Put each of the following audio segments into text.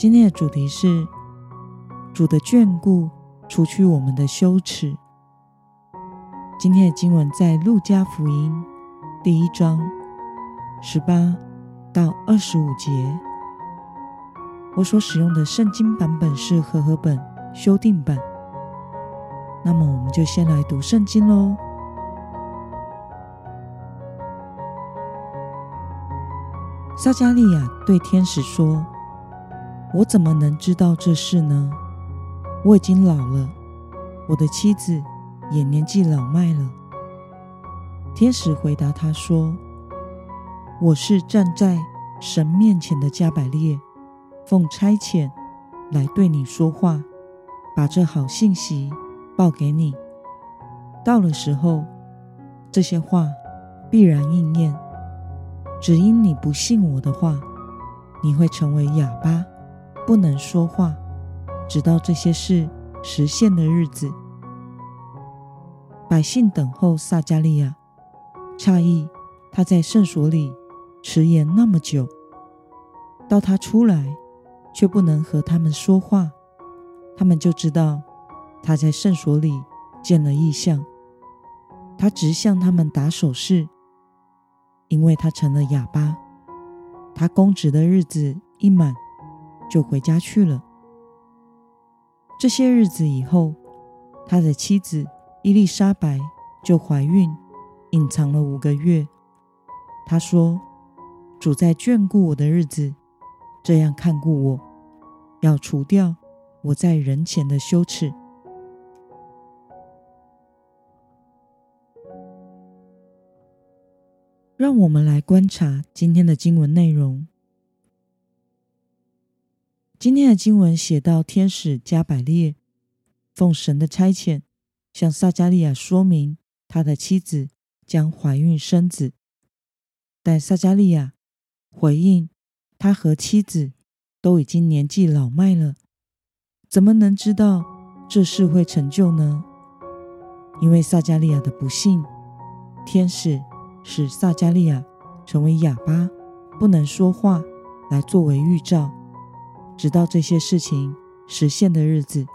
今天的主题是主的眷顾，除去我们的羞耻。今天的经文在路加福音第一章十八到二十五节。我所使用的圣经版本是和合本修订版。那么，我们就先来读圣经喽。撒迦利亚对天使说。我怎么能知道这事呢？我已经老了，我的妻子也年纪老迈了。天使回答他说：“我是站在神面前的加百列，奉差遣来对你说话，把这好信息报给你。到了时候，这些话必然应验。只因你不信我的话，你会成为哑巴。”不能说话，直到这些事实现的日子。百姓等候撒迦利亚，诧异他在圣所里迟延那么久，到他出来却不能和他们说话，他们就知道他在圣所里见了异象。他直向他们打手势，因为他成了哑巴。他公职的日子一满。就回家去了。这些日子以后，他的妻子伊丽莎白就怀孕，隐藏了五个月。他说：“主在眷顾我的日子，这样看顾我，要除掉我在人前的羞耻。”让我们来观察今天的经文内容。今天的经文写到，天使加百列奉神的差遣，向撒迦利亚说明他的妻子将怀孕生子，但撒迦利亚回应，他和妻子都已经年纪老迈了，怎么能知道这事会成就呢？因为撒迦利亚的不信，天使使撒迦利亚成为哑巴，不能说话，来作为预兆。直到这些事情实现的日子，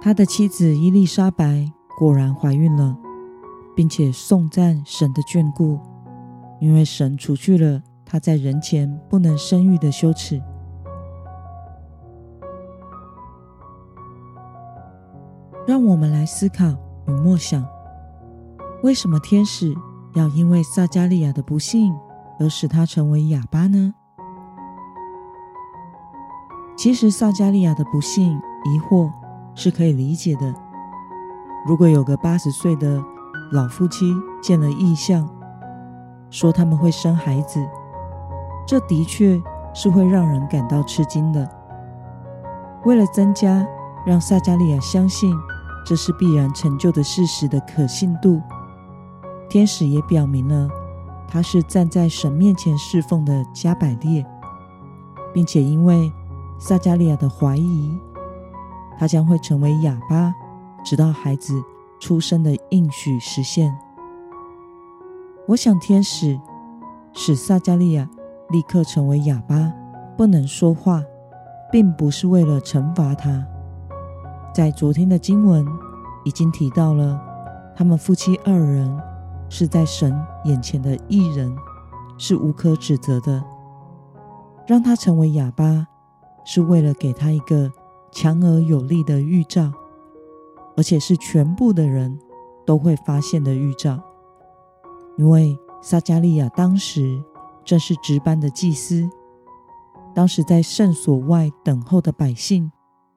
他的妻子伊丽莎白果然怀孕了，并且颂赞神的眷顾，因为神除去了她在人前不能生育的羞耻。让我们来思考与默想：为什么天使要因为撒迦利亚的不幸而使他成为哑巴呢？其实萨迦利亚的不幸、疑惑是可以理解的。如果有个八十岁的老夫妻见了异象，说他们会生孩子，这的确是会让人感到吃惊的。为了增加让萨迦利亚相信这是必然成就的事实的可信度，天使也表明了他是站在神面前侍奉的加百列，并且因为。撒迦利亚的怀疑，他将会成为哑巴，直到孩子出生的应许实现。我想，天使使撒迦利亚立刻成为哑巴，不能说话，并不是为了惩罚他。在昨天的经文已经提到了，他们夫妻二人是在神眼前的义人，是无可指责的，让他成为哑巴。是为了给他一个强而有力的预兆，而且是全部的人都会发现的预兆。因为撒迦利亚当时正是值班的祭司，当时在圣所外等候的百姓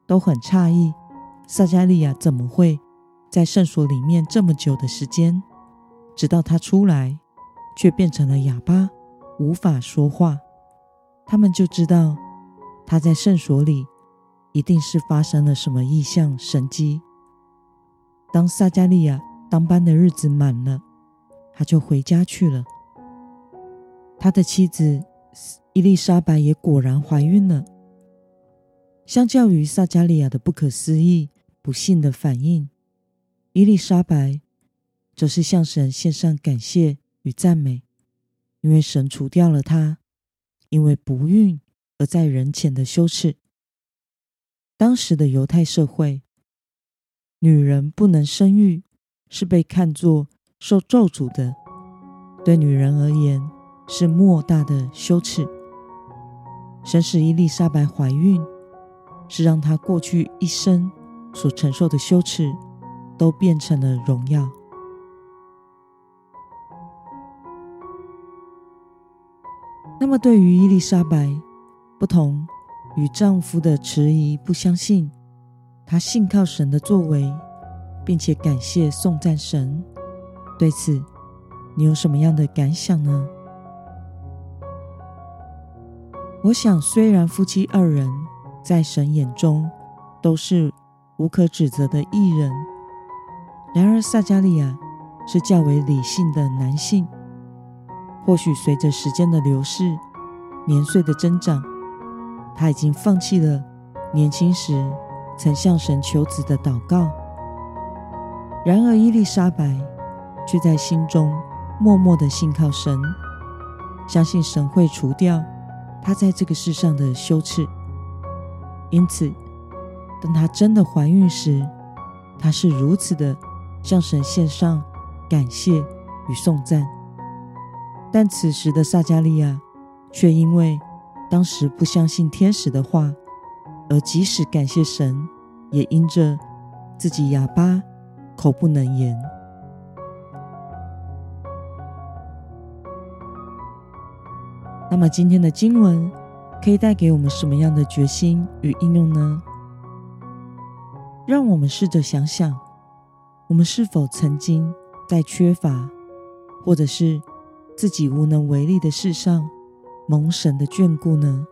都很诧异，撒迦利亚怎么会在圣所里面这么久的时间，直到他出来，却变成了哑巴，无法说话。他们就知道。他在圣所里一定是发生了什么异象神迹。当撒迦利亚当班的日子满了，他就回家去了。他的妻子伊丽莎白也果然怀孕了。相较于撒迦利亚的不可思议、不信的反应，伊丽莎白则是向神献上感谢与赞美，因为神除掉了她因为不孕而在人前的羞耻。当时的犹太社会，女人不能生育是被看作受咒诅的，对女人而言是莫大的羞耻。神使伊丽莎白怀孕。是让她过去一生所承受的羞耻，都变成了荣耀。那么，对于伊丽莎白，不同与丈夫的迟疑、不相信，她信靠神的作为，并且感谢颂赞神。对此，你有什么样的感想呢？我想，虽然夫妻二人，在神眼中都是无可指责的义人。然而，撒迦利亚是较为理性的男性。或许随着时间的流逝，年岁的增长，他已经放弃了年轻时曾向神求子的祷告。然而，伊丽莎白却在心中默默的信靠神，相信神会除掉她在这个世上的羞耻。因此，当她真的怀孕时，她是如此的向神献上感谢与颂赞。但此时的撒迦利亚却因为当时不相信天使的话，而即使感谢神，也因着自己哑巴，口不能言。那么今天的经文，可以带给我们什么样的决心与应用呢？让我们试着想想，我们是否曾经在缺乏，或者是自己无能为力的事上蒙神的眷顾呢？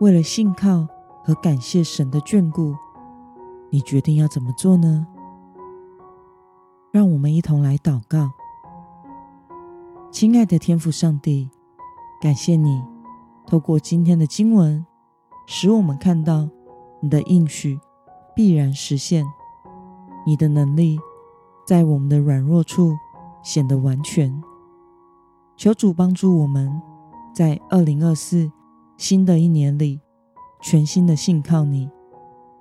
为了信靠和感谢神的眷顾，你决定要怎么做呢？让我们一同来祷告。亲爱的天父上帝，感谢你。透过今天的经文，使我们看到你的应许必然实现，你的能力在我们的软弱处显得完全。求主帮助我们，在二零二四新的一年里，全新的信靠你，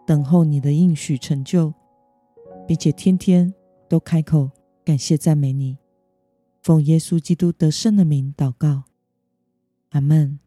等候你的应许成就，并且天天都开口感谢赞美你。奉耶稣基督得胜的名祷告，阿门。